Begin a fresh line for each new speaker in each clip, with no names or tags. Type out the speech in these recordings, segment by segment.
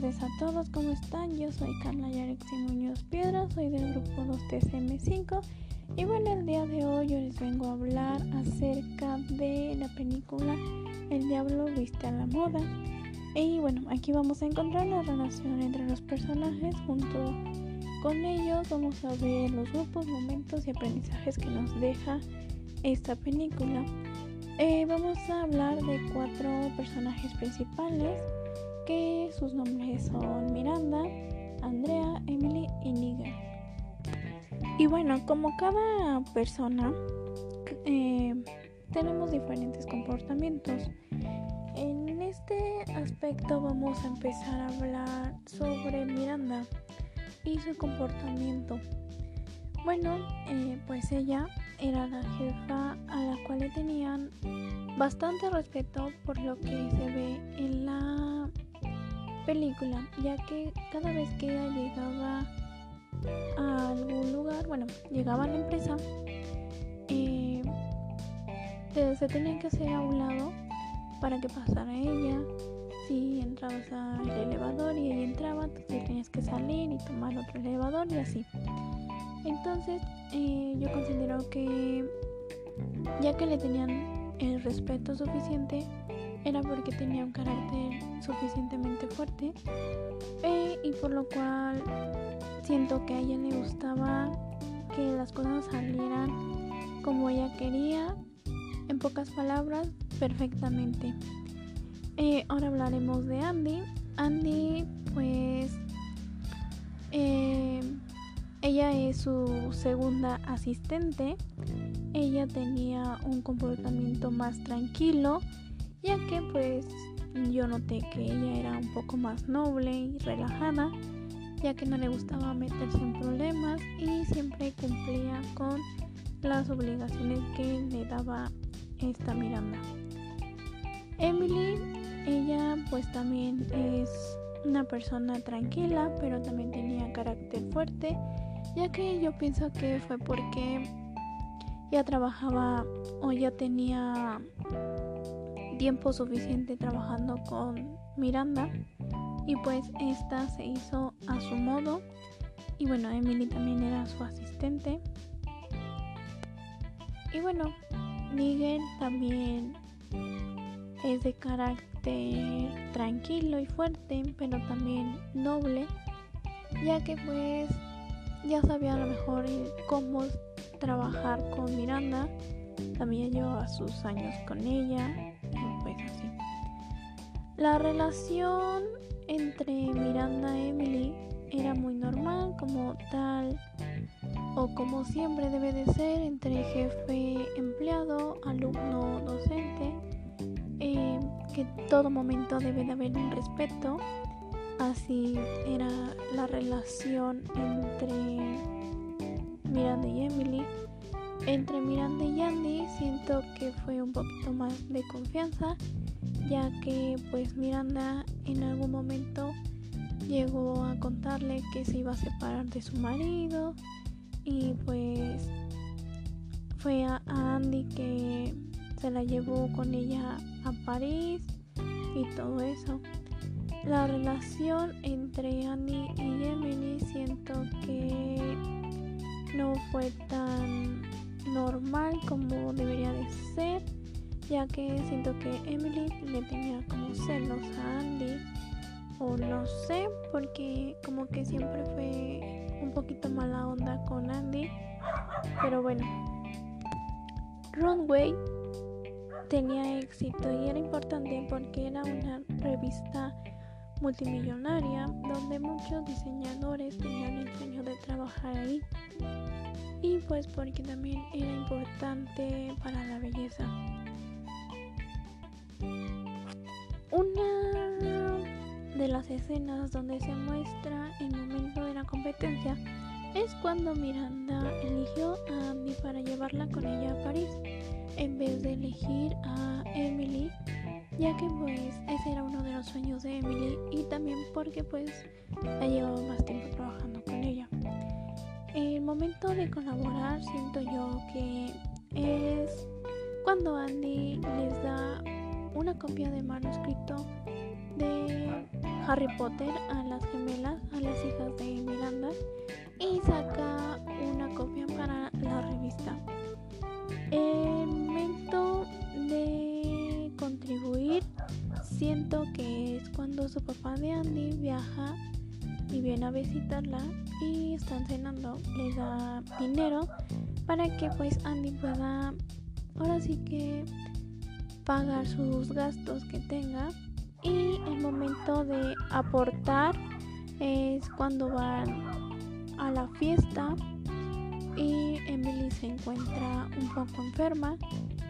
tardes a todos, ¿cómo están? Yo soy Carla Yarexi Muñoz Piedra, soy del grupo 2TCM5 y bueno, el día de hoy yo les vengo a hablar acerca de la película El Diablo Viste a la Moda. Y bueno, aquí vamos a encontrar la relación entre los personajes, junto con ellos vamos a ver los grupos, momentos y aprendizajes que nos deja esta película. Eh, vamos a hablar de cuatro personajes principales sus nombres son Miranda, Andrea, Emily y Nigel. Y bueno, como cada persona eh, tenemos diferentes comportamientos. En este aspecto vamos a empezar a hablar sobre Miranda y su comportamiento. Bueno, eh, pues ella era la jefa a la cual le tenían bastante respeto por lo que se ve en la película, ya que cada vez que ella llegaba a algún lugar, bueno, llegaba a la empresa, eh, se tenía que hacer a un lado para que pasara ella. Si entrabas al elevador y ella entraba, tú tenías que salir y tomar otro elevador y así. Entonces, eh, yo considero que ya que le tenían el respeto suficiente, era porque tenía un carácter suficientemente fuerte eh, y por lo cual siento que a ella le gustaba que las cosas salieran como ella quería, en pocas palabras, perfectamente. Eh, ahora hablaremos de Andy. Andy, pues, eh, ella es su segunda asistente. Ella tenía un comportamiento más tranquilo ya que pues yo noté que ella era un poco más noble y relajada, ya que no le gustaba meterse en problemas y siempre cumplía con las obligaciones que le daba esta Miranda. Emily, ella pues también es una persona tranquila, pero también tenía carácter fuerte, ya que yo pienso que fue porque ya trabajaba o ya tenía tiempo suficiente trabajando con Miranda. Y pues esta se hizo a su modo. Y bueno Emily también era su asistente. Y bueno Miguel también es de carácter tranquilo y fuerte pero también noble ya que pues ya sabía a lo mejor cómo trabajar con Miranda. También llevaba sus años con ella la relación entre Miranda y Emily era muy normal, como tal o como siempre debe de ser entre jefe empleado, alumno docente, eh, que todo momento debe de haber un respeto. Así era la relación entre Miranda y Emily. Entre Miranda y Andy siento que fue un poquito más de confianza ya que pues Miranda en algún momento llegó a contarle que se iba a separar de su marido y pues fue a, Andy que se la llevó con ella a París y todo eso. La relación entre Andy y Emily siento que no fue tan normal como debería de ser ya que siento que Emily le tenía como celos a Andy o no sé porque como que siempre fue un poquito mala onda con Andy pero bueno. Runway tenía éxito y era importante porque era una revista multimillonaria donde muchos diseñadores tenían el sueño de trabajar ahí y pues porque también era importante para la belleza una de las escenas donde se muestra el momento de la competencia es cuando Miranda eligió a Andy para llevarla con ella a París en vez de elegir a Emily ya que pues ese era uno de los sueños de Emily y también porque pues ha llevado más tiempo trabajando con ella. El momento de colaborar siento yo que es cuando Andy les da una copia de manuscrito de Harry Potter a las gemelas, a las hijas de Miranda y saca una copia para la revista. El momento de contribuir siento que es cuando su papá de Andy viaja y viene a visitarla y están cenando, le da dinero para que pues Andy pueda ahora sí que pagar sus gastos que tenga. Y el momento de aportar es cuando van a la fiesta y Emily se encuentra un poco enferma,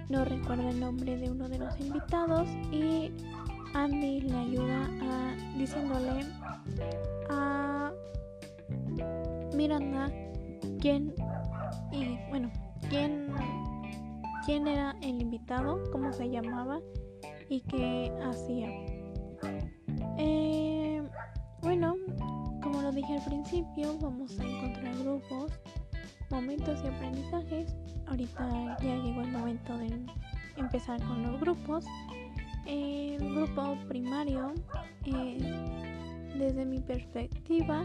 no recuerda el nombre de uno de los invitados y Andy le ayuda a, diciéndole a Miranda quién y bueno quién quién era el invitado, cómo se llamaba y qué hacía. Eh, bueno, como lo dije al principio, vamos a encontrar grupos, momentos y aprendizajes. Ahorita ya llegó el momento de empezar con los grupos. El grupo primario, eh, desde mi perspectiva,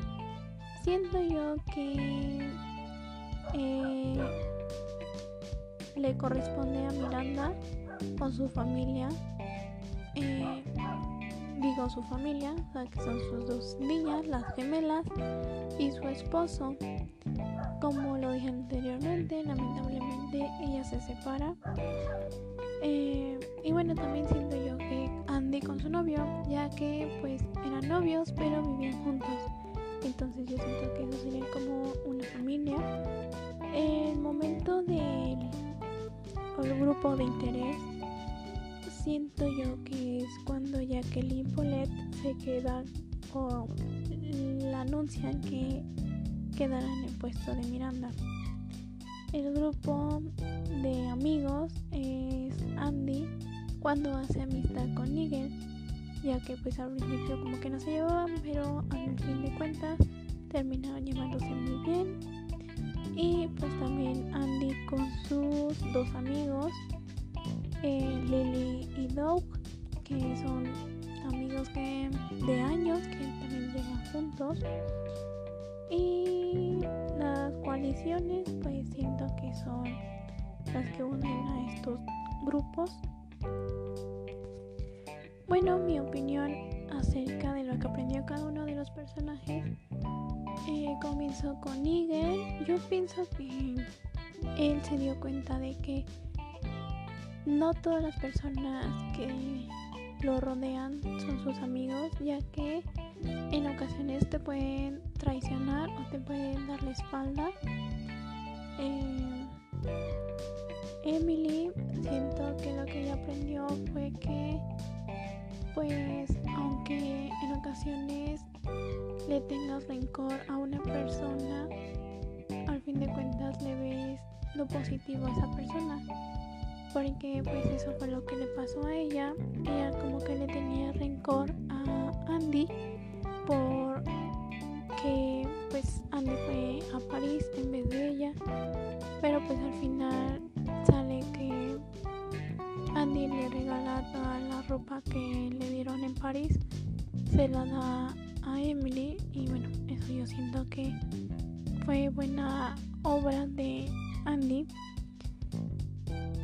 siento yo que eh, le corresponde a Miranda con su familia eh, digo su familia, que son sus dos niñas, las gemelas y su esposo. Como lo dije anteriormente, lamentablemente ella se separa. Novios pero vivían juntos. Entonces yo siento que eso sería como una familia. El momento del grupo de interés siento yo que es cuando Jacqueline Polet se queda o la anuncian que quedará en el puesto de Miranda. El grupo de amigos es Andy cuando hace amistad con Nigel, ya que pues al principio como que no se llevaban, pero al fin de cuentas terminaron llevándose muy bien. Y pues también Andy con sus dos amigos eh, Lily y Doug, que son amigos que, de años que también llevan juntos. Y las coaliciones, pues siento que son las que unen a estos grupos. Bueno, mi opinión acerca de lo que aprendió cada uno de los personajes eh, comenzó con Nigel. Yo pienso que él se dio cuenta de que no todas las personas que lo rodean son sus amigos, ya que en ocasiones te pueden traicionar o te pueden dar la espalda. Eh, Emily, siento que lo que ella aprendió fue que, pues, aunque en ocasiones le tengas rencor a una persona, al fin de cuentas le ves lo positivo a esa persona porque pues eso fue lo que le pasó a ella. Ella como que le tenía rencor a Andy por que pues Andy fue a París en vez de ella, pero pues al final sale que Andy le regala toda la ropa que en París, se la da a Emily y bueno, eso yo siento que fue buena obra de Andy.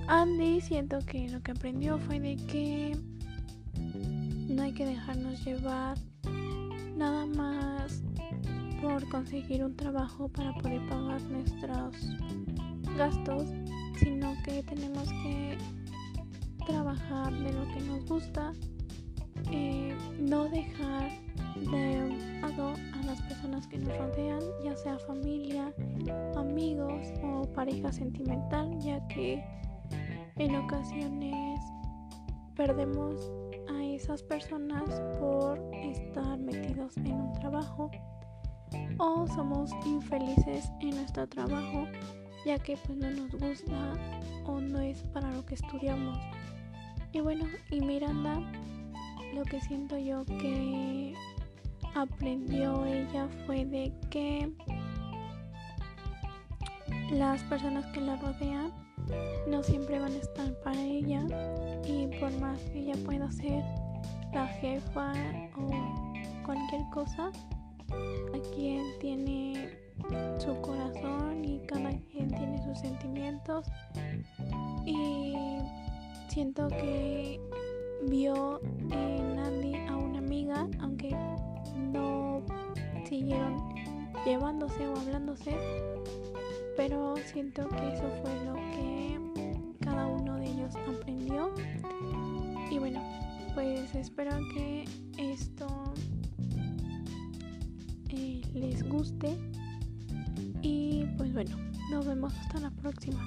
Andy siento que lo que aprendió fue de que no hay que dejarnos llevar nada más por conseguir un trabajo para poder pagar nuestros gastos, sino que tenemos que trabajar de lo que nos gusta, eh, no dejar de lado a las personas que nos rodean, ya sea familia, amigos o pareja sentimental, ya que en ocasiones perdemos a esas personas por estar metidos en un trabajo o somos infelices en nuestro trabajo ya que pues no nos gusta o no es para lo que estudiamos. Y bueno, y Miranda, lo que siento yo que aprendió ella fue de que las personas que la rodean no siempre van a estar para ella y por más que ella pueda ser la jefa o cualquier cosa. Cada quien tiene su corazón y cada quien tiene sus sentimientos. Y siento que vio llevándose o hablándose, pero siento que eso fue lo que cada uno de ellos aprendió. Y bueno, pues espero que esto eh, les guste. Y pues bueno, nos vemos hasta la próxima.